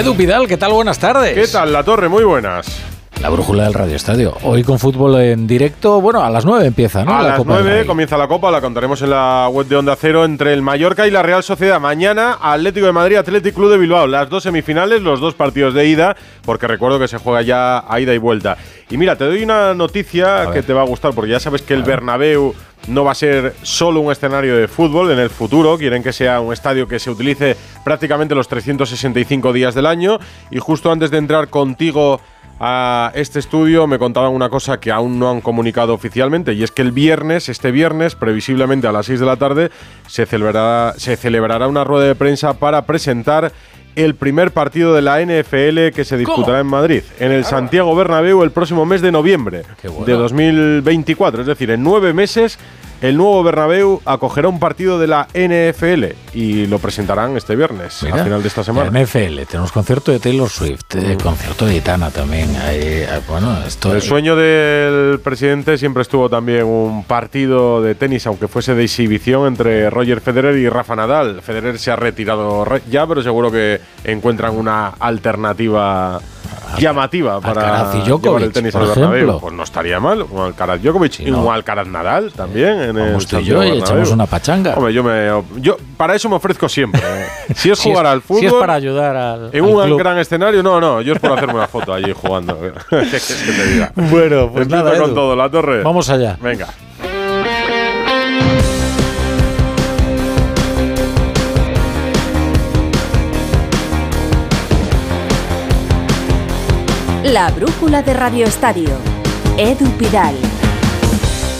Edu Pidal, ¿qué tal? Buenas tardes. ¿Qué tal, La Torre? Muy buenas. La brújula del Radio Estadio. Hoy con fútbol en directo, bueno, a las 9 empieza, ¿no? A la las Copa del 9 Rey. comienza la Copa, la contaremos en la web de Onda Cero entre el Mallorca y la Real Sociedad. Mañana, Atlético de Madrid, Atlético Club de Bilbao. Las dos semifinales, los dos partidos de ida, porque recuerdo que se juega ya a ida y vuelta. Y mira, te doy una noticia que ver. te va a gustar, porque ya sabes que el Bernabéu no va a ser solo un escenario de fútbol en el futuro. Quieren que sea un estadio que se utilice prácticamente los 365 días del año. Y justo antes de entrar contigo a este estudio me contaban una cosa que aún no han comunicado oficialmente y es que el viernes, este viernes, previsiblemente a las 6 de la tarde, se celebrará, se celebrará una rueda de prensa para presentar el primer partido de la NFL que se disputará en Madrid, en el Santiago Bernabéu el próximo mes de noviembre bueno. de 2024. Es decir, en nueve meses el nuevo Bernabéu acogerá un partido de la NFL y lo presentarán este viernes, Mira, al final de esta semana. NFL tenemos concierto de Taylor Swift, eh, concierto de Itana también. Ahí, ah, bueno, esto El sueño del presidente siempre estuvo también un partido de tenis, aunque fuese de exhibición, entre Roger Federer y Rafa Nadal. Federer se ha retirado re- ya, pero seguro que encuentran una alternativa llamativa para llevar el tenis por al Bernabéu. ejemplo. Pues no estaría mal, un Alcaraz Djokovic Sí, y no. un Alcaraz Nadal también en el Vamos tú y yo y echamos una pachanga. Hombre, yo, me, yo para eso me ofrezco siempre. ¿eh? Si es Si jugar al fútbol, Si es para ayudar al, en al un club. gran escenario, no, no, yo es por hacerme una foto allí jugando. ¿Qué quieres que te diga? Bueno, pues nada, con Edu. todo, la torre. Vamos allá. Venga. La brújula de Radio Estadio. Edu Pidal.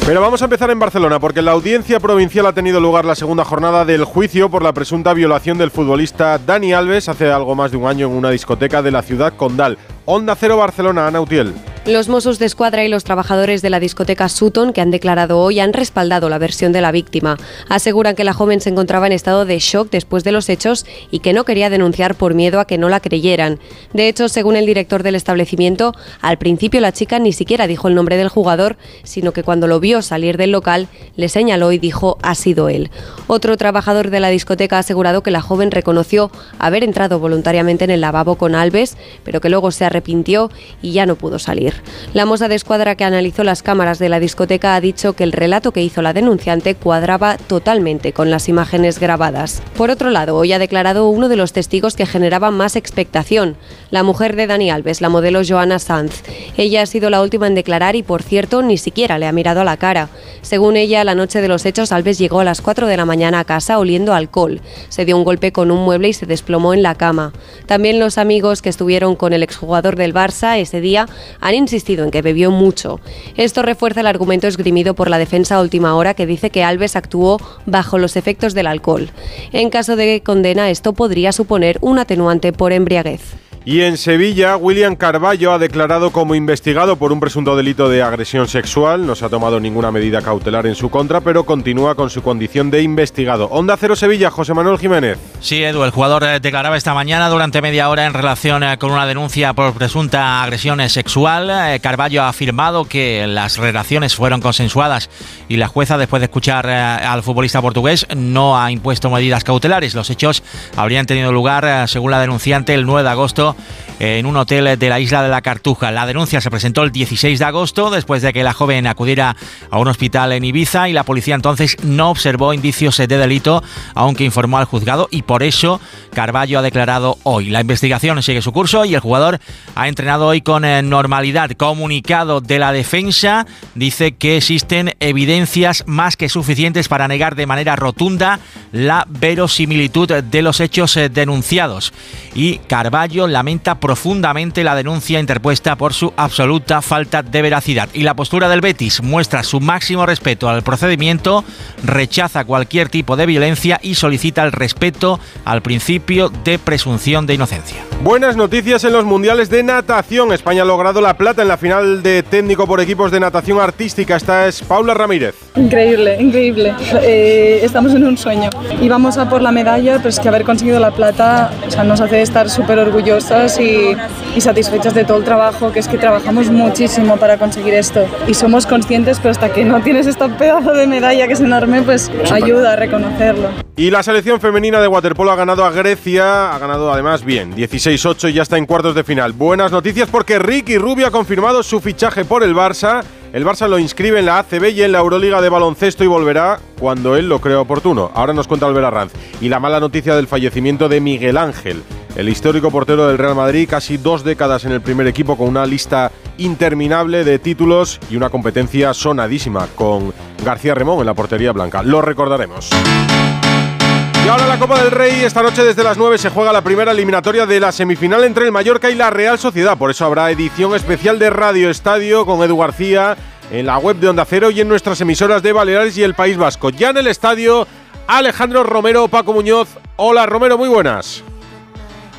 Pero vamos a empezar en Barcelona, porque la audiencia provincial ha tenido lugar la segunda jornada del juicio por la presunta violación del futbolista Dani Alves hace algo más de un año en una discoteca de la ciudad condal. Onda Cero Barcelona, Ana Utiel. Los Mossos de Escuadra y los trabajadores de la discoteca Sutton, que han declarado hoy, han respaldado la versión de la víctima. Aseguran que la joven se encontraba en estado de shock después de los hechos y que no quería denunciar por miedo a que no la creyeran. De hecho, según el director del establecimiento, al principio la chica ni siquiera dijo el nombre del jugador, sino que cuando lo vio salir del local, le señaló y dijo ha sido él. Otro trabajador de la discoteca ha asegurado que la joven reconoció haber entrado voluntariamente en el lavabo con Alves, pero que luego se arrepintió y ya no pudo salir. La moza de escuadra que analizó las cámaras de la discoteca ha dicho que el relato que hizo la denunciante cuadraba totalmente con las imágenes grabadas. Por otro lado, hoy ha declarado uno de los testigos que generaba más expectación, la mujer de Dani Alves, la modelo Joana Sanz. Ella ha sido la última en declarar y, por cierto, ni siquiera le ha mirado a la cara. Según ella, la noche de los hechos, Alves llegó a las 4 de la mañana a casa oliendo alcohol. Se dio un golpe con un mueble y se desplomó en la cama. También los amigos que estuvieron con el exjugador del Barça ese día han insistido en que bebió mucho. Esto refuerza el argumento esgrimido por la defensa a última hora que dice que Alves actuó bajo los efectos del alcohol. En caso de condena, esto podría suponer un atenuante por embriaguez. Y en Sevilla, William Carballo ha declarado como investigado por un presunto delito de agresión sexual. No se ha tomado ninguna medida cautelar en su contra, pero continúa con su condición de investigado. Onda Cero Sevilla, José Manuel Jiménez. Sí, Edu, el jugador eh, declaraba esta mañana durante media hora en relación eh, con una denuncia por presunta agresión eh, sexual. Carballo ha afirmado que las relaciones fueron consensuadas y la jueza, después de escuchar al futbolista portugués, no ha impuesto medidas cautelares. Los hechos habrían tenido lugar, según la denunciante, el 9 de agosto en un hotel de la isla de la Cartuja. La denuncia se presentó el 16 de agosto, después de que la joven acudiera a un hospital en Ibiza y la policía entonces no observó indicios de delito, aunque informó al juzgado y por eso Carballo ha declarado hoy. La investigación sigue su curso y el jugador ha entrenado hoy con eh, normalidad. Comunicado de la defensa dice que existen evidencias más que suficientes para negar de manera rotunda la verosimilitud de los hechos eh, denunciados. Y Carballo lamenta profundamente la denuncia interpuesta por su absoluta falta de veracidad. Y la postura del Betis muestra su máximo respeto al procedimiento, rechaza cualquier tipo de violencia y solicita el respeto al principio de presunción de inocencia. Buenas noticias en los mundiales de natación. España ha logrado la plata en la final de técnico por equipos de natación artística. Esta es Paula Ramírez. Increíble, increíble. Eh, estamos en un sueño. Íbamos a por la medalla, pero es que haber conseguido la plata o sea, nos hace estar súper orgullosas y, y satisfechas de todo el trabajo, que es que trabajamos muchísimo para conseguir esto. Y somos conscientes, pero hasta que no tienes este pedazo de medalla que es enorme, pues ayuda a reconocerlo. Y la selección femenina de waterpolo ha ganado a Grecia, ha ganado además bien, 16-8 y ya está en cuartos de final. Buenas noticias porque Ricky Rubio ha confirmado su fichaje por el Barça. El Barça lo inscribe en la ACB y en la Euroliga de baloncesto y volverá cuando él lo crea oportuno. Ahora nos cuenta Albert Arranz. Y la mala noticia del fallecimiento de Miguel Ángel, el histórico portero del Real Madrid, casi dos décadas en el primer equipo con una lista interminable de títulos y una competencia sonadísima con García Remón en la portería blanca. Lo recordaremos. Ahora la Copa del Rey, esta noche desde las 9 se juega la primera eliminatoria de la semifinal entre el Mallorca y la Real Sociedad. Por eso habrá edición especial de Radio Estadio con Edu García en la web de Onda Cero y en nuestras emisoras de Baleares y el País Vasco. Ya en el estadio, Alejandro Romero, Paco Muñoz. Hola Romero, muy buenas.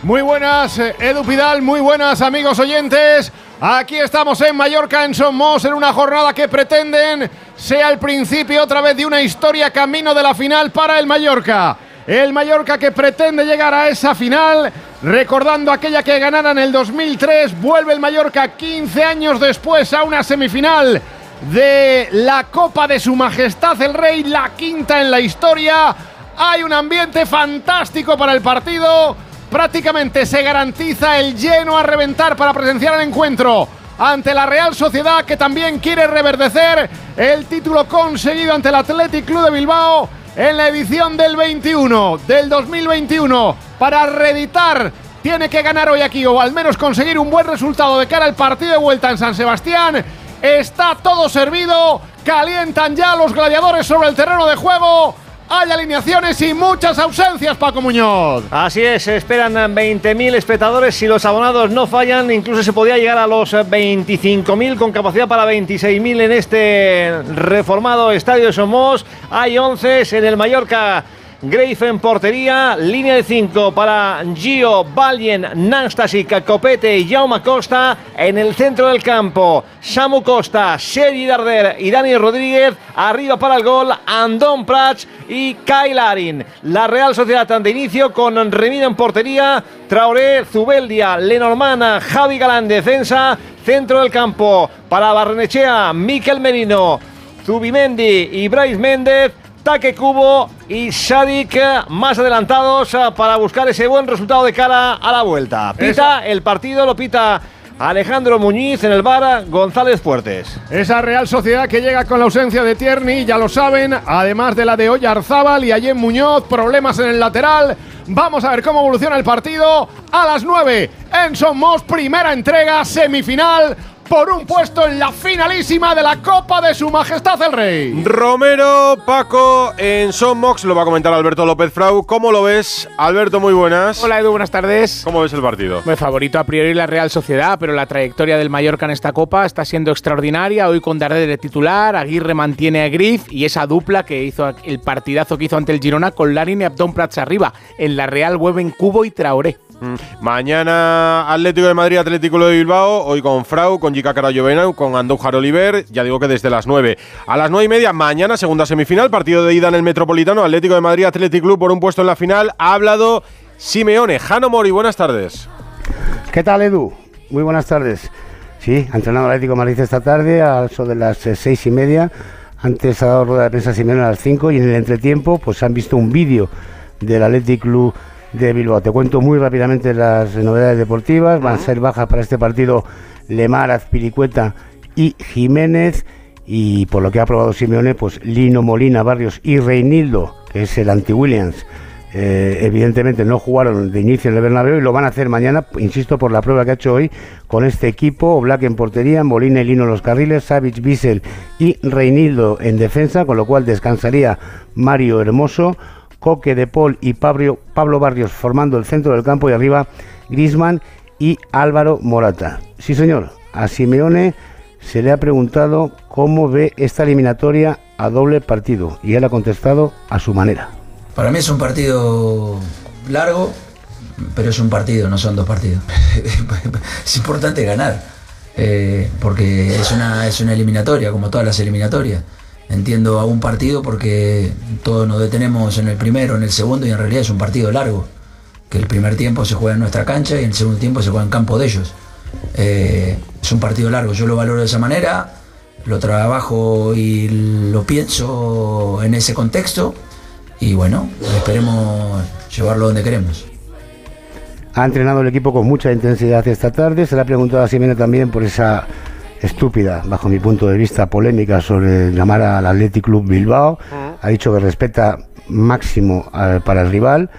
Muy buenas, eh, Edu Pidal, muy buenas amigos oyentes. Aquí estamos en Mallorca, en Somos, en una jornada que pretenden sea el principio otra vez de una historia camino de la final para el Mallorca. El Mallorca que pretende llegar a esa final, recordando aquella que ganara en el 2003, vuelve el Mallorca 15 años después a una semifinal de la Copa de Su Majestad el Rey, la quinta en la historia. Hay un ambiente fantástico para el partido. Prácticamente se garantiza el lleno a reventar para presenciar el encuentro ante la Real Sociedad que también quiere reverdecer el título conseguido ante el Athletic Club de Bilbao en la edición del 21, del 2021, para reeditar. Tiene que ganar hoy aquí o al menos conseguir un buen resultado de cara al partido de vuelta en San Sebastián. Está todo servido, calientan ya los gladiadores sobre el terreno de juego. Hay alineaciones y muchas ausencias, Paco Muñoz. Así es, se esperan 20.000 espectadores. Si los abonados no fallan, incluso se podía llegar a los 25.000 con capacidad para 26.000 en este reformado estadio de Somos. Hay 11 en el Mallorca. Grave en portería, línea de 5 para Gio, Valien, Nastasic, Copete y Jaume Costa. En el centro del campo, Samu Costa, Sergi Darder y Dani Rodríguez. Arriba para el gol, Andón Prats y Kyle Larin. La Real Sociedad de inicio con Remida en portería, Traoré, Zubeldia, Lenormana, Javi Galán defensa. Centro del campo para Barrenechea, Miquel Merino, Zubimendi y Bryce Méndez. Taque Cubo y Sadik más adelantados eh, para buscar ese buen resultado de cara a la vuelta. Pita el partido, lo pita Alejandro Muñiz en el bar, González Fuertes. Esa Real Sociedad que llega con la ausencia de Tierney, ya lo saben, además de la de Oyarzábal y Allen Muñoz, problemas en el lateral. Vamos a ver cómo evoluciona el partido a las 9 en Somos, primera entrega, semifinal por un puesto en la finalísima de la Copa de Su Majestad el Rey. Romero, Paco, en Sommox, lo va a comentar Alberto López Frau. ¿Cómo lo ves? Alberto, muy buenas. Hola Edu, buenas tardes. ¿Cómo ves el partido? Me favorito a priori la Real Sociedad, pero la trayectoria del Mallorca en esta Copa está siendo extraordinaria. Hoy con Darder de titular, Aguirre mantiene a Griff y esa dupla que hizo el partidazo que hizo ante el Girona con Larin y Abdón Prats arriba. En la Real vuelven Cubo y Traoré. Mañana Atlético de Madrid, Atlético de Bilbao, hoy con Frau, con Jica Carayovena, con Andújar Oliver, ya digo que desde las 9. A las 9 y media, mañana, segunda semifinal, partido de ida en el Metropolitano, Atlético de Madrid, Atlético Club por un puesto en la final. Ha hablado Simeone. Jano Mori, buenas tardes. ¿Qué tal, Edu? Muy buenas tardes. Sí, ha entrenado Atlético de Madrid esta tarde, a eso de las eh, seis y media. Antes ha dado rueda de prensa Simeone a las 5 y en el entretiempo pues han visto un vídeo del Atlético Club de Bilbao. Te cuento muy rápidamente las novedades deportivas. Van a ser bajas para este partido Lemar, Azpiricueta y Jiménez. Y por lo que ha aprobado Simeone, pues Lino Molina, Barrios y Reinildo, que es el anti-Williams. Eh, evidentemente no jugaron de inicio en el Bernabéu y lo van a hacer mañana, insisto, por la prueba que ha hecho hoy con este equipo, Black en portería, Molina y Lino en los carriles, Savic, Bissell y Reinildo en defensa, con lo cual descansaría Mario Hermoso, Coque de Paul y Pablo, Barrios formando el centro del campo y arriba Grisman y Álvaro Morata. Sí, señor, a Simeone se le ha preguntado cómo ve esta eliminatoria a doble partido y él ha contestado a su manera. Para mí es un partido largo, pero es un partido, no son dos partidos. es importante ganar, eh, porque es una, es una eliminatoria, como todas las eliminatorias entiendo a un partido porque todos nos detenemos en el primero, en el segundo y en realidad es un partido largo. Que el primer tiempo se juega en nuestra cancha y el segundo tiempo se juega en campo de ellos. Eh, es un partido largo, yo lo valoro de esa manera, lo trabajo y lo pienso en ese contexto y bueno, esperemos llevarlo donde queremos. Ha entrenado el equipo con mucha intensidad esta tarde. Se le ha preguntado a Simeone también por esa estúpida, bajo mi punto de vista, polémica sobre llamar al Athletic Club Bilbao. Ha dicho que respeta máximo eh, para el rival,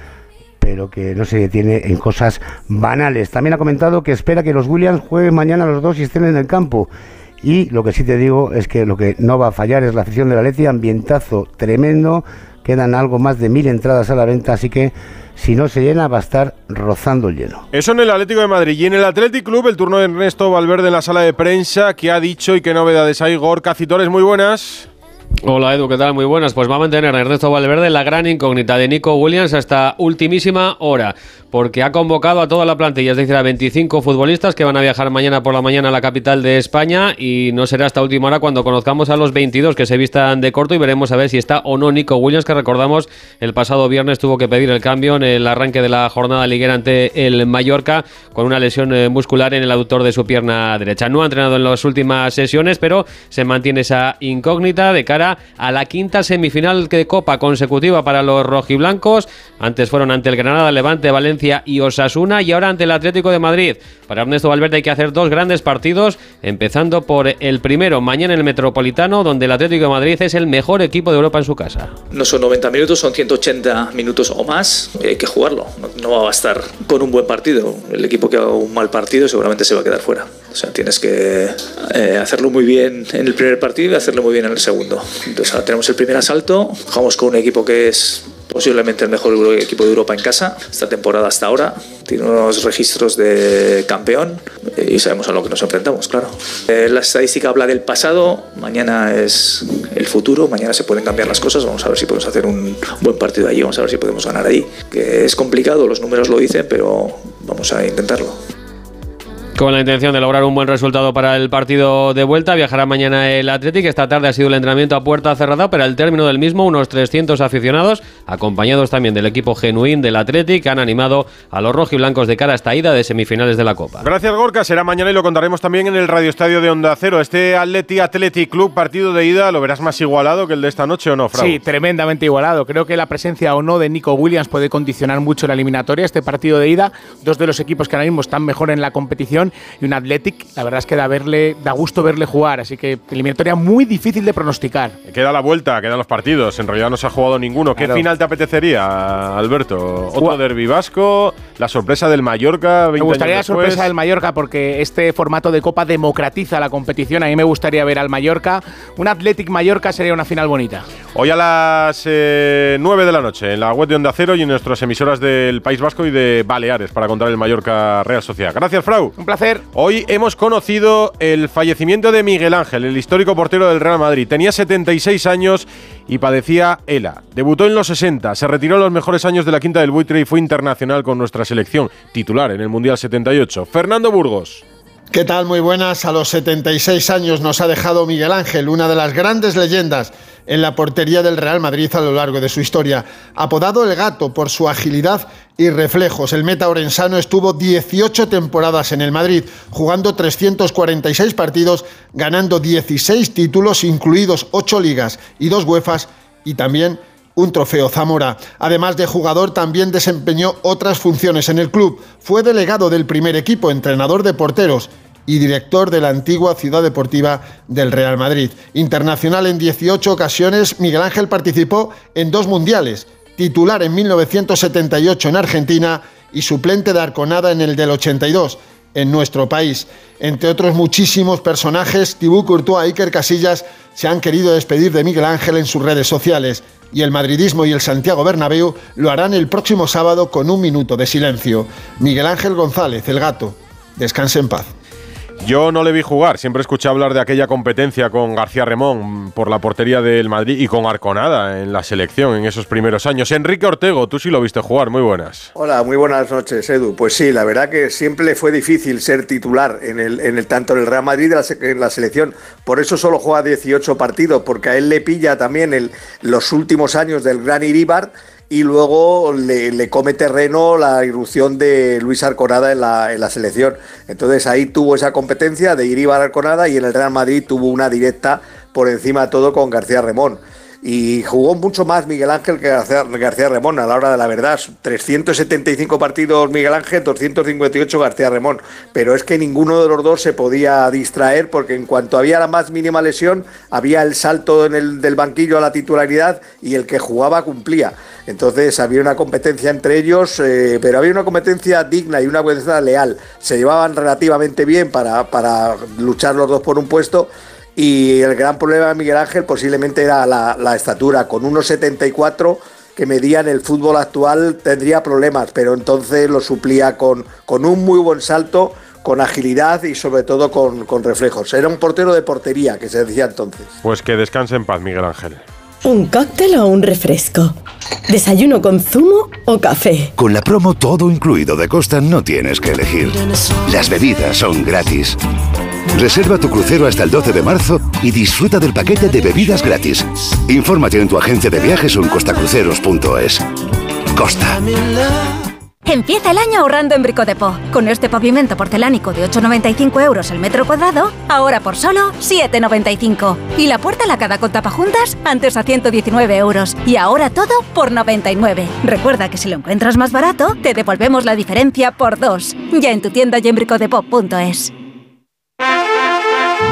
pero que no se detiene en cosas banales. También ha comentado que espera que los Williams jueguen mañana los dos y estén en el campo. Y lo que sí te digo es que lo que no va a fallar es la afición de la Leti, ambientazo tremendo, quedan algo más de mil entradas a la venta, así que si no se llena va a estar rozando el lleno. Eso en el Atlético de Madrid. Y en el Athletic Club, el turno de Ernesto Valverde en la sala de prensa, ¿qué ha dicho y qué novedades hay? Gorka Citores, muy buenas. Hola Edu, ¿qué tal? Muy buenas. Pues va a mantener Ernesto Valverde la gran incógnita de Nico Williams hasta ultimísima hora, porque ha convocado a toda la plantilla, es decir, a 25 futbolistas que van a viajar mañana por la mañana a la capital de España y no será hasta última hora cuando conozcamos a los 22 que se vistan de corto y veremos a ver si está o no Nico Williams, que recordamos el pasado viernes tuvo que pedir el cambio en el arranque de la jornada liguera ante el Mallorca con una lesión eh, muscular en el aductor de su pierna derecha. No ha entrenado en las últimas sesiones, pero se mantiene esa incógnita de cara a la quinta semifinal de Copa consecutiva para los rojiblancos. Antes fueron ante el Granada, Levante, Valencia y Osasuna y ahora ante el Atlético de Madrid. Para Ernesto Valverde hay que hacer dos grandes partidos, empezando por el primero mañana en el Metropolitano, donde el Atlético de Madrid es el mejor equipo de Europa en su casa. No son 90 minutos, son 180 minutos o más. Hay que jugarlo. No, va a bastar con un buen partido. El equipo que haga un mal partido seguramente se va a quedar fuera. O sea, tienes que eh, hacerlo muy bien en el primer partido y hacerlo muy bien en el segundo. Entonces ahora tenemos el primer asalto, jugamos con un equipo que es posiblemente el mejor equipo de Europa en casa esta temporada hasta ahora. Tiene unos registros de campeón y sabemos a lo que nos enfrentamos, claro. Eh, la estadística habla del pasado, mañana es el futuro, mañana se pueden cambiar las cosas, vamos a ver si podemos hacer un buen partido allí, vamos a ver si podemos ganar ahí. Que es complicado, los números lo dicen, pero vamos a intentarlo. Con la intención de lograr un buen resultado para el partido de vuelta, viajará mañana el Athletic. Esta tarde ha sido el entrenamiento a puerta cerrada, pero al término del mismo, unos 300 aficionados, acompañados también del equipo genuín del Athletic, han animado a los rojiblancos de cara a esta ida de semifinales de la Copa. Gracias, Gorka. Será mañana y lo contaremos también en el Radio Estadio de Onda Cero. Este Atleti Athletic Club, partido de ida, ¿lo verás más igualado que el de esta noche o no, Frau? Sí, tremendamente igualado. Creo que la presencia o no de Nico Williams puede condicionar mucho la eliminatoria. Este partido de ida, dos de los equipos que ahora mismo están mejor en la competición y un Athletic la verdad es que da, verle, da gusto verle jugar, así que eliminatoria muy difícil de pronosticar. Queda la vuelta, quedan los partidos, en realidad no se ha jugado ninguno. ¿Qué final te apetecería, Alberto? ¿Otro derbi vasco? ¿La sorpresa del Mallorca? me gustaría la sorpresa del Mallorca porque este formato de Copa democratiza la competición. A mí me gustaría ver al Mallorca. Un Athletic Mallorca sería una final bonita. Hoy a las 9 eh, de la noche en la web de Onda Cero y en nuestras emisoras del País Vasco y de Baleares para contar el Mallorca Real Sociedad. Gracias, Frau. Un placer. Hoy hemos conocido el fallecimiento de Miguel Ángel, el histórico portero del Real Madrid. Tenía 76 años y padecía ELA. Debutó en los 60, se retiró en los mejores años de la quinta del buitre y fue internacional con nuestra selección, titular en el Mundial 78. Fernando Burgos. ¿Qué tal? Muy buenas. A los 76 años nos ha dejado Miguel Ángel, una de las grandes leyendas en la portería del Real Madrid a lo largo de su historia. Apodado el gato por su agilidad y reflejos, el meta orensano estuvo 18 temporadas en el Madrid, jugando 346 partidos, ganando 16 títulos, incluidos 8 ligas y 2 UEFAs, y también un trofeo Zamora. Además de jugador, también desempeñó otras funciones en el club. Fue delegado del primer equipo, entrenador de porteros y director de la antigua Ciudad Deportiva del Real Madrid. Internacional en 18 ocasiones, Miguel Ángel participó en dos mundiales, titular en 1978 en Argentina y suplente de Arconada en el del 82 en nuestro país. Entre otros muchísimos personajes, Tibú Courtois y Iker Casillas se han querido despedir de Miguel Ángel en sus redes sociales y el madridismo y el Santiago Bernabéu lo harán el próximo sábado con un minuto de silencio. Miguel Ángel González, el gato, descanse en paz. Yo no le vi jugar, siempre escuché hablar de aquella competencia con García Remón por la portería del Madrid y con Arconada en la selección en esos primeros años. Enrique Ortego, tú sí lo viste jugar, muy buenas. Hola, muy buenas noches, Edu. Pues sí, la verdad que siempre fue difícil ser titular en el, en el tanto en el Real Madrid en la selección. Por eso solo juega 18 partidos, porque a él le pilla también los últimos años del Gran Iribar y luego le, come terreno la irrupción de Luis Arconada en la, en la, selección. Entonces ahí tuvo esa competencia de ir a Arconada y en el Real Madrid tuvo una directa por encima de todo con García Remón. Y jugó mucho más Miguel Ángel que García, García Remón a la hora de la verdad. 375 partidos Miguel Ángel, 258 García Remón. Pero es que ninguno de los dos se podía distraer porque en cuanto había la más mínima lesión, había el salto en el, del banquillo a la titularidad y el que jugaba cumplía. Entonces había una competencia entre ellos, eh, pero había una competencia digna y una competencia leal. Se llevaban relativamente bien para, para luchar los dos por un puesto y el gran problema de Miguel Ángel posiblemente era la, estatura. Con 1,74 que medía en el fútbol actual tendría problemas, pero entonces lo suplía con, con un muy buen salto, con agilidad y sobre todo con, con reflejos. Era un portero de portería, que se decía entonces. Pues que descanse en paz, Miguel Ángel. ¿Un cóctel o un refresco? ¿Desayuno con zumo o café? Con la promo todo incluido de Costa no tienes que elegir. Las bebidas son gratis. Reserva tu crucero hasta el 12 de marzo y disfruta del paquete de bebidas gratis. Infórmate en tu agencia de viajes o en costacruceros.es. Costa. Empieza el año ahorrando en Bricodepo. Con este pavimento porcelánico de 8,95 euros el metro cuadrado, ahora por solo 7,95. Y la puerta lacada con tapajuntas, antes a 119 euros. Y ahora todo por 99. Recuerda que si lo encuentras más barato, te devolvemos la diferencia por dos. Ya en tu tienda y en bricodepo.es.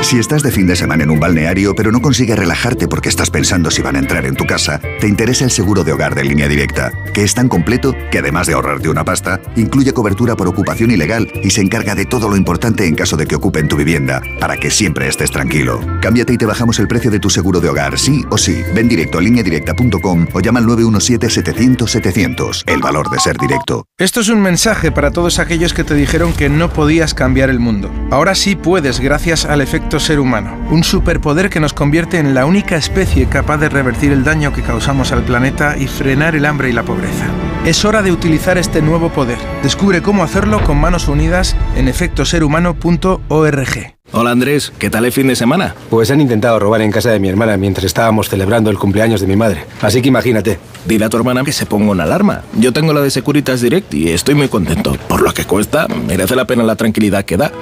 Si estás de fin de semana en un balneario pero no consigues relajarte porque estás pensando si van a entrar en tu casa, te interesa el seguro de hogar de línea directa, que es tan completo que además de ahorrarte una pasta, incluye cobertura por ocupación ilegal y se encarga de todo lo importante en caso de que ocupen tu vivienda, para que siempre estés tranquilo. Cámbiate y te bajamos el precio de tu seguro de hogar, sí o sí. Ven directo a lineadirecta.com o llama al 917-700-700. El valor de ser directo. Esto es un mensaje para todos aquellos que te dijeron que no podías cambiar el mundo. Ahora sí puedes gracias al efecto ser humano, un superpoder que nos convierte en la única especie capaz de revertir el daño que causamos al planeta y frenar el hambre y la pobreza. Es hora de utilizar este nuevo poder. Descubre cómo hacerlo con manos unidas en efectoserhumano.org. Hola Andrés, ¿qué tal el fin de semana? Pues han intentado robar en casa de mi hermana mientras estábamos celebrando el cumpleaños de mi madre. Así que imagínate. Dile a tu hermana que se ponga una alarma. Yo tengo la de Securitas Direct y estoy muy contento. Por lo que cuesta, merece la pena la tranquilidad que da.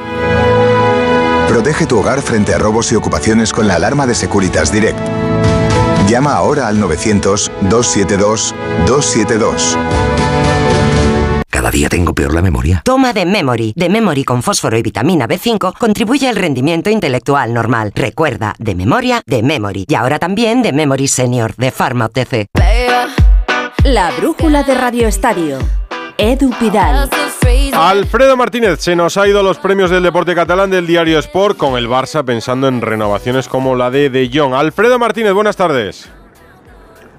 Protege tu hogar frente a robos y ocupaciones con la alarma de Securitas Direct. Llama ahora al 900-272-272. Cada día tengo peor la memoria. Toma de Memory. De Memory con fósforo y vitamina B5 contribuye al rendimiento intelectual normal. Recuerda, de memoria, de Memory. Y ahora también de Memory Senior, de Pharma OTC. La brújula de Radio Estadio. Edu Pidal. Alfredo Martínez se nos ha ido a los premios del deporte catalán del diario Sport con el Barça pensando en renovaciones como la de De Jong. Alfredo Martínez, buenas tardes.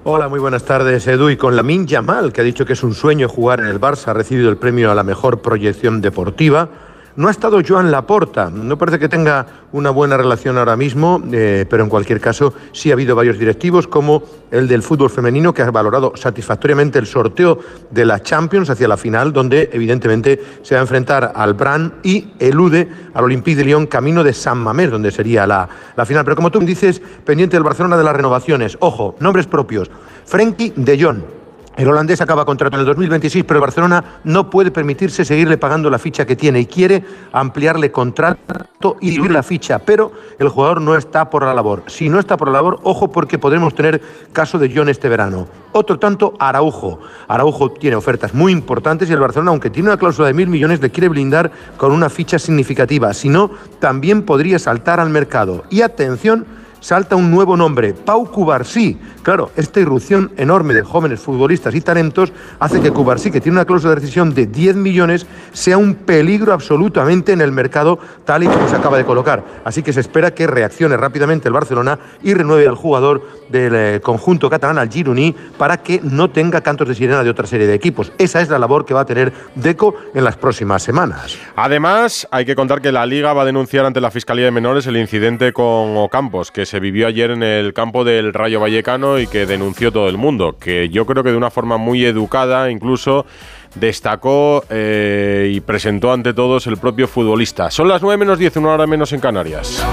Hola, muy buenas tardes, Edu. Y con Lamin Yamal, que ha dicho que es un sueño jugar en el Barça, ha recibido el premio a la mejor proyección deportiva. No ha estado Joan Laporta, no parece que tenga una buena relación ahora mismo, eh, pero en cualquier caso sí ha habido varios directivos, como el del fútbol femenino, que ha valorado satisfactoriamente el sorteo de la Champions hacia la final, donde evidentemente se va a enfrentar al Bran y elude al Olympique de Lyon camino de San Mamés, donde sería la, la final. Pero como tú dices, pendiente del Barcelona de las renovaciones, ojo, nombres propios, Frenkie de Jong el holandés acaba contrato en el 2026, pero Barcelona no puede permitirse seguirle pagando la ficha que tiene y quiere ampliarle contrato y subir la ficha, pero el jugador no está por la labor. Si no está por la labor, ojo porque podremos tener caso de John este verano. Otro tanto, Araujo. Araujo tiene ofertas muy importantes y el Barcelona, aunque tiene una cláusula de mil millones, le quiere blindar con una ficha significativa. Si no, también podría saltar al mercado. Y atención, salta un nuevo nombre, Pau Cubarsí. Claro, esta irrupción enorme de jóvenes futbolistas y talentos hace que Cubarsí, que tiene una cláusula de decisión de 10 millones, sea un peligro absolutamente en el mercado tal y como se acaba de colocar. Así que se espera que reaccione rápidamente el Barcelona y renueve al jugador del eh, conjunto catalán, al Gironí, para que no tenga cantos de sirena de otra serie de equipos. Esa es la labor que va a tener Deco en las próximas semanas. Además, hay que contar que la Liga va a denunciar ante la Fiscalía de Menores el incidente con Ocampos, que se vivió ayer en el campo del Rayo Vallecano y que denunció todo el mundo, que yo creo que de una forma muy educada incluso destacó eh, y presentó ante todos el propio futbolista. Son las 9 menos 10, una hora menos en Canarias.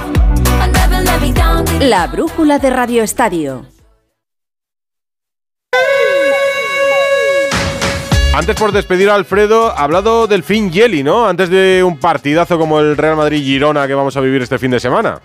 La brújula de Radio Estadio. Antes por despedir a Alfredo, ha hablado del fin Yeli, ¿no? Antes de un partidazo como el Real Madrid-Girona que vamos a vivir este fin de semana.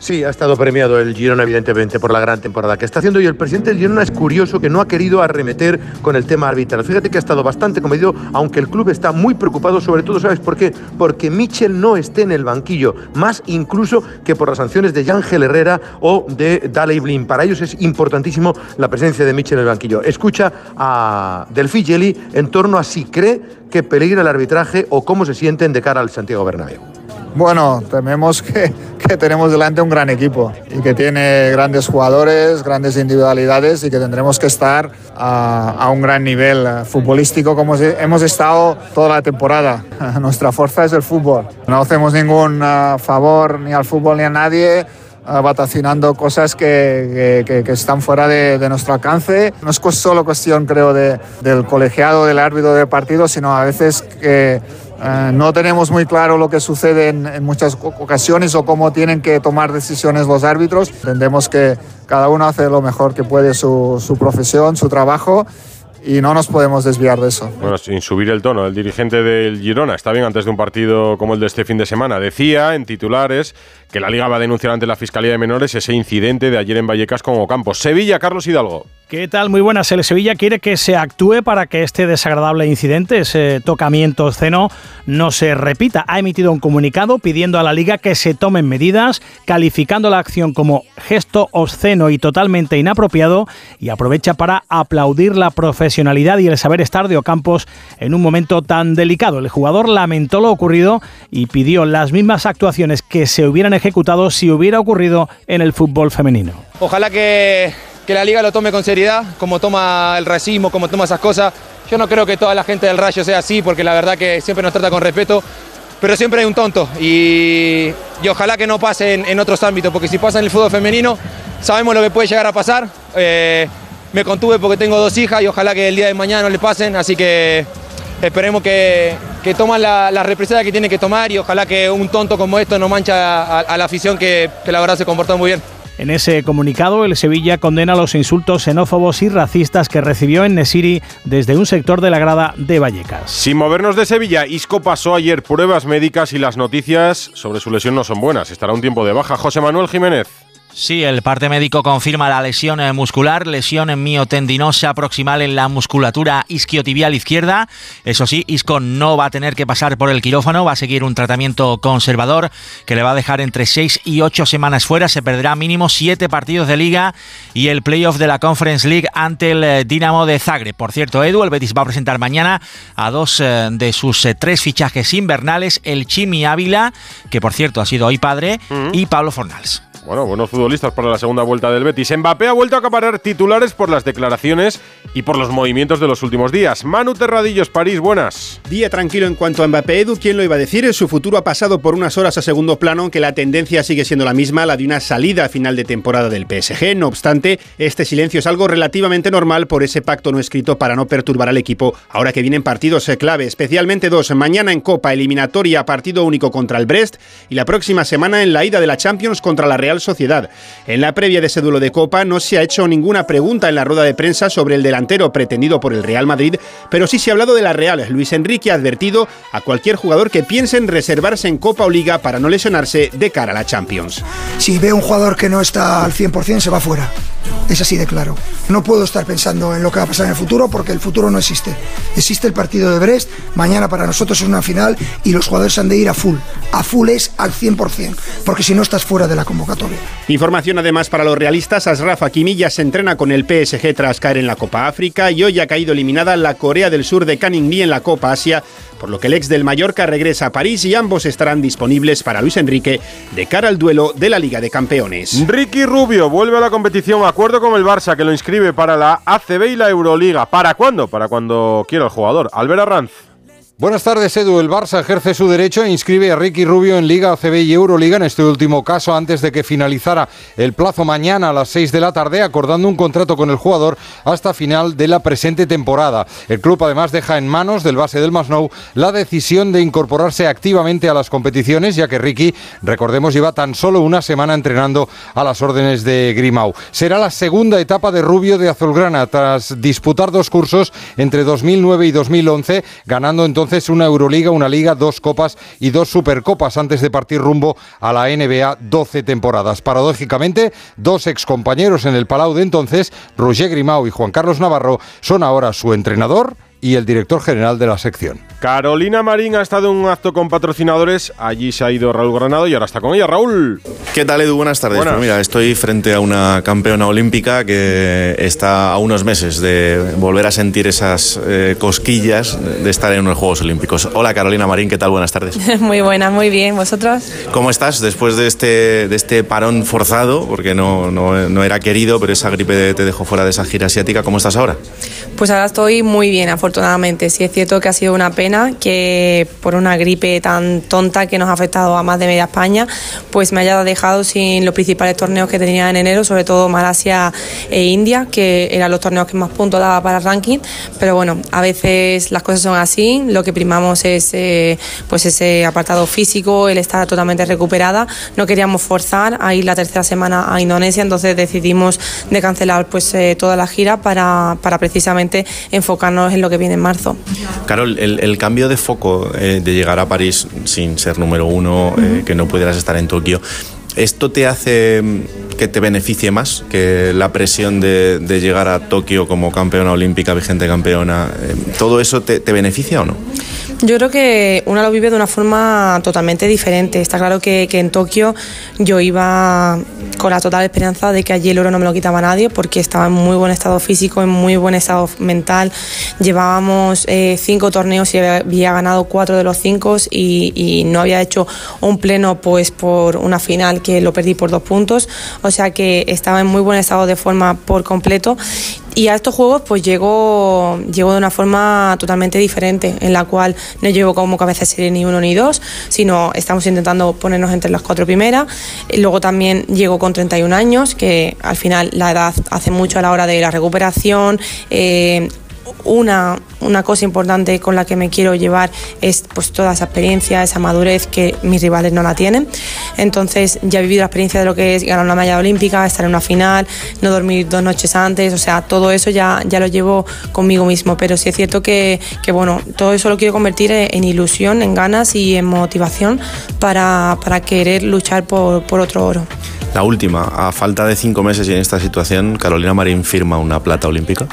Sí, ha estado premiado el Girona, evidentemente, por la gran temporada que está haciendo. Y el presidente del Girona es curioso que no ha querido arremeter con el tema arbitral. Fíjate que ha estado bastante comedido, aunque el club está muy preocupado, sobre todo, ¿sabes por qué? Porque Michel no esté en el banquillo, más incluso que por las sanciones de Yángel Herrera o de Daley Blin. Para ellos es importantísimo la presencia de Michel en el banquillo. Escucha a Delphi Gelli en torno a si cree que peligra el arbitraje o cómo se sienten de cara al Santiago Bernabéu. Bueno, tememos que, que, tenemos delante un gran equipo y que tiene grandes jugadores, grandes individualidades y que tendremos que estar a, a un gran nivel futbolístico como hemos estado toda la temporada. Nuestra fuerza es el fútbol. No hacemos ningún uh, favor ni al fútbol ni a nadie uh, vaticinando cosas que, que, que, están fuera de, de, nuestro alcance. No es solo cuestión, creo, de, del colegiado, del árbitro del partido, sino a veces que Uh, no tenemos muy claro lo que sucede en, muchas ocasiones o cómo tienen que tomar decisiones los árbitros. Entendemos que cada uno hace lo mejor que puede su profesión, su trabajo y no nos podemos desviar de eso. Bueno, sin subir el tono, el dirigente del Girona está bien antes de un partido como el de este fin de semana. Decía en titulares que la Liga va a denunciar ante la Fiscalía de Menores ese incidente de ayer en Vallecas con Ocampo. Sevilla, Carlos Hidalgo. ¿Qué tal? Muy buenas. El Sevilla quiere que se actúe para que este desagradable incidente, ese tocamiento obsceno, no se repita. Ha emitido un comunicado pidiendo a la Liga que se tomen medidas, calificando la acción como gesto obsceno y totalmente inapropiado y aprovecha para aplaudir la profesionalidad y el saber estar de Ocampos en un momento tan delicado. El jugador lamentó lo ocurrido y pidió las mismas actuaciones que se hubieran ejecutado si hubiera ocurrido en el fútbol femenino. Ojalá que la liga lo tome con seriedad, como toma el racismo, como toma esas cosas. Yo no creo que toda la gente del Rayo sea así, porque la verdad que siempre nos trata con respeto, pero siempre hay un tonto y, ojalá que no pase en, en, otros ámbitos, porque si pasa en el fútbol femenino, sabemos lo que puede llegar a pasar. Eh, me contuve porque tengo dos hijas y ojalá que el día de mañana no le pasen, así que esperemos que, que toman la, la represalia que tienen que tomar y ojalá que un tonto como esto no mancha a, a la afición que, que la verdad se comportó muy bien. En ese comunicado, el Sevilla condena los insultos xenófobos y racistas que recibió en Nesiri desde un sector de la grada de Vallecas. Sin movernos de Sevilla, Isco pasó ayer pruebas médicas y las noticias sobre su lesión no son buenas. Estará un tiempo de baja. José Manuel Jiménez. Sí, el parte médico confirma la lesión muscular, lesión miotendinosa proximal en la musculatura isquiotibial izquierda. Eso sí, Isco no va a tener que pasar por el quirófano, va a seguir un tratamiento conservador que le va a dejar entre 6 y 8 semanas fuera. Se perderá mínimo 7 partidos de liga y el playoff de la Conference League ante el Dinamo de Zagreb. Por cierto, Edu, el Betis va a presentar mañana a dos de sus tres fichajes invernales, el Chimi Ávila, que por cierto ha sido hoy padre, y Pablo Fornals. Bueno, buenos futbolistas para la segunda vuelta del Betis. Mbappé ha vuelto a acaparar titulares por las declaraciones y por los movimientos de los últimos días. Manu Terradillos, París, buenas. Día tranquilo en cuanto a Mbappé. Edu, ¿quién lo iba a decir? Su futuro ha pasado por unas horas a segundo plano, aunque la tendencia sigue siendo la misma, la de una salida a final de temporada del PSG. No obstante, este silencio es algo relativamente normal por ese pacto no escrito para no perturbar al equipo ahora que vienen partidos clave, especialmente dos. Mañana en Copa, eliminatoria, partido único contra el Brest y la próxima semana en la ida de la Champions contra la Real Sociedad. En la previa de ese duelo de Copa no se ha hecho ninguna pregunta en la rueda de prensa sobre el delantero pretendido por el Real Madrid, pero sí se ha hablado de la Real. Luis Enrique ha advertido a cualquier jugador que piense en reservarse en Copa o Liga para no lesionarse de cara a la Champions. Si ve un jugador que no está al 100% se va fuera. Es así de claro. No puedo estar pensando en lo que va a pasar en el futuro porque el futuro no existe. Existe el partido de Brest, mañana para nosotros es una final y los jugadores han de ir a full. A full es al 100%, porque si no estás fuera de la convocatoria. Información además para los realistas, Asraf Hakimi ya se entrena con el PSG tras caer en la Copa África y hoy ha caído eliminada la Corea del Sur de Canning Lee en la Copa Asia, por lo que el ex del Mallorca regresa a París y ambos estarán disponibles para Luis Enrique de cara al duelo de la Liga de Campeones. Ricky Rubio vuelve a la competición, acuerdo con el Barça que lo inscribe para la ACB y la Euroliga. ¿Para cuándo? Para cuando quiera el jugador. Albert Arranz. Buenas tardes, Edu. El Barça ejerce su derecho e inscribe a Ricky Rubio en Liga ACB y Euroliga en este último caso antes de que finalizara el plazo mañana a las 6 de la tarde, acordando un contrato con el jugador hasta final de la presente temporada. El club además deja en manos del base del Masnou la decisión de incorporarse activamente a las competiciones, ya que Ricky, recordemos, lleva tan solo una semana entrenando a las órdenes de Grimau. Será la segunda etapa de Rubio de Azulgrana tras disputar dos cursos entre 2009 y 2011, ganando entonces entonces una Euroliga, una Liga, dos Copas y dos Supercopas antes de partir rumbo a la NBA 12 temporadas. Paradójicamente, dos excompañeros en el Palau de entonces, Roger Grimau y Juan Carlos Navarro, son ahora su entrenador y el director general de la sección. Carolina Marín ha estado en un acto con patrocinadores. Allí se ha ido Raúl Granado y ahora está con ella. Raúl. ¿Qué tal, Edu? Buenas tardes. Buenas. Pues mira, estoy frente a una campeona olímpica que está a unos meses de volver a sentir esas eh, cosquillas de estar en unos Juegos Olímpicos. Hola, Carolina Marín. ¿Qué tal? Buenas tardes. Muy buena, muy bien. ¿Vosotros? ¿Cómo estás después de este, de este parón forzado? Porque no, no, no era querido, pero esa gripe te dejó fuera de esa gira asiática. ¿Cómo estás ahora? Pues ahora estoy muy bien, afortunadamente. Sí es cierto que ha sido una pena que por una gripe tan tonta que nos ha afectado a más de media España, pues me haya dejado sin los principales torneos que tenía en enero, sobre todo Malasia e India, que eran los torneos que más puntos daba para el ranking. Pero bueno, a veces las cosas son así. Lo que primamos es eh, pues ese apartado físico, el estar totalmente recuperada. No queríamos forzar a ir la tercera semana a Indonesia, entonces decidimos de cancelar pues eh, toda la gira para, para precisamente enfocarnos en lo que viene en marzo. Carol, el, el cambio de foco eh, de llegar a París sin ser número uno, eh, que no pudieras estar en Tokio, ¿esto te hace mm, que te beneficie más que la presión de, llegar a Tokio como campeona olímpica, vigente campeona? Eh, ¿Todo eso te, beneficia o no? Yo creo que una lo vive de una forma totalmente diferente. Está claro que, que, en Tokio yo iba con la total esperanza de que allí el oro no me lo quitaba nadie porque estaba en muy buen estado físico, en muy buen estado mental. Llevábamos eh, cinco torneos y había ganado cuatro de los cinco y, y, no había hecho un pleno pues por una final que lo perdí por dos puntos. O sea que estaba en muy buen estado de forma por completo y a estos juegos pues llego, llego de una forma totalmente diferente, en la cual no llevo como cabeza serie ni uno ni dos, sino estamos intentando ponernos entre las cuatro primeras. Luego también llego con 31 años, que al final la edad hace mucho a la hora de la recuperación. Eh, una, una, cosa importante con la que me quiero llevar es pues toda esa experiencia, esa madurez que mis rivales no la tienen. Entonces ya he vivido la experiencia de lo que es ganar una medalla olímpica, estar en una final, no dormir dos noches antes, o sea, todo eso ya, ya lo llevo conmigo mismo. Pero sí es cierto que, que bueno, todo eso lo quiero convertir en ilusión, en ganas y en motivación para, para querer luchar por, por otro oro. La última, a falta de cinco meses y en esta situación, ¿Carolina Marín firma una plata olímpica?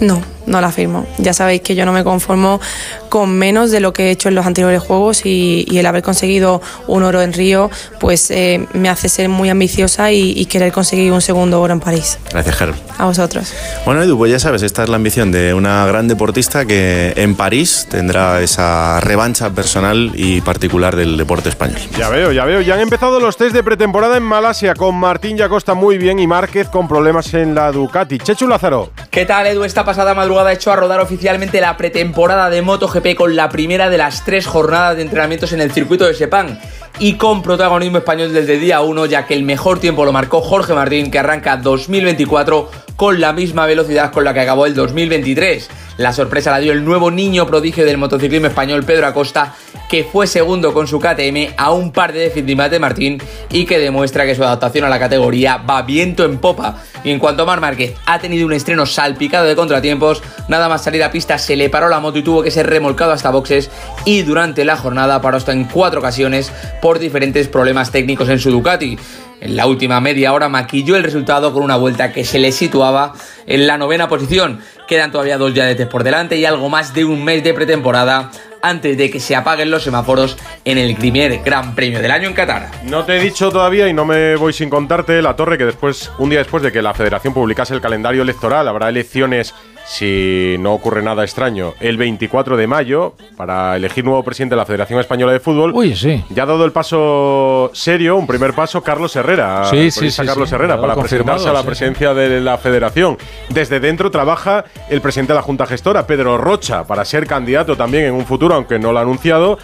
No, no la firmo. Ya sabéis que yo no me conformo con menos de lo que he hecho en los anteriores juegos y, y el haber conseguido un oro en Río, pues eh, me hace ser muy ambiciosa y, y, querer conseguir un segundo oro en París. Gracias, Ger. A vosotros. Bueno, Edu, pues ya sabes, esta es la ambición de una gran deportista que en París tendrá esa revancha personal y particular del deporte español. Ya veo, ya veo. Ya han empezado los test de pretemporada en Malasia con Martín Yacosta muy bien y Márquez con problemas en la Ducati. Chechu Lázaro. ¿Qué tal, Edu? Esta pasada madrugada hecho a rodar oficialmente la pretemporada de MotoGP con la primera de las tres jornadas de entrenamientos en el circuito de Sepang y con protagonismo español desde día 1 ya que el mejor tiempo lo marcó Jorge Martín que arranca 2024 con la misma velocidad con la que acabó el 2023. La sorpresa la dio el nuevo niño prodigio del motociclismo español Pedro Acosta que fue segundo con su KTM a un par de décimas de Martín y que demuestra que su adaptación a la categoría va viento en popa. Y en cuanto a Mar Márquez, ha tenido un estreno salpicado de contratiempos, nada más salir a pista se le paró la moto y tuvo que ser remolcado hasta boxes y durante la jornada paró hasta en cuatro ocasiones por diferentes problemas técnicos en su Ducati. En la última media hora maquilló el resultado con una vuelta que se le situaba en la novena posición. Quedan todavía dos yadetes por delante y algo más de un mes de pretemporada antes de que se apaguen los semáforos en el primer Gran Premio del año en Qatar. No te he dicho todavía y no me voy sin contarte la torre que después, un día después de que la Federación publicase el calendario electoral, habrá elecciones si no ocurre nada extraño, el 24 de mayo para elegir nuevo presidente de la Federación Española de Fútbol. Uy, sí. Ya ha dado el paso serio, un primer paso, Carlos Herrera. Sí, sí, sí, Carlos sí, Herrera para presentarse a la presidencia de la Federación. Desde dentro trabaja el presidente de la Junta Gestora, Pedro Rocha, para ser candidato también en un futuro, aunque no lo ha anunciado.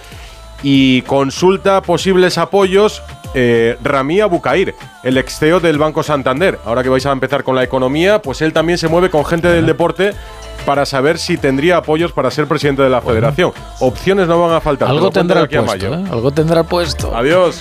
Y consulta posibles apoyos eh, Ramía Bucair, el ex CEO del Banco Santander. Ahora que vais a empezar con la economía, pues él también se mueve con gente del deporte para saber si tendría apoyos para ser presidente de la federación. Opciones no van a faltar. Algo tendrá puesto. ¿eh? Algo tendrá puesto. Adiós.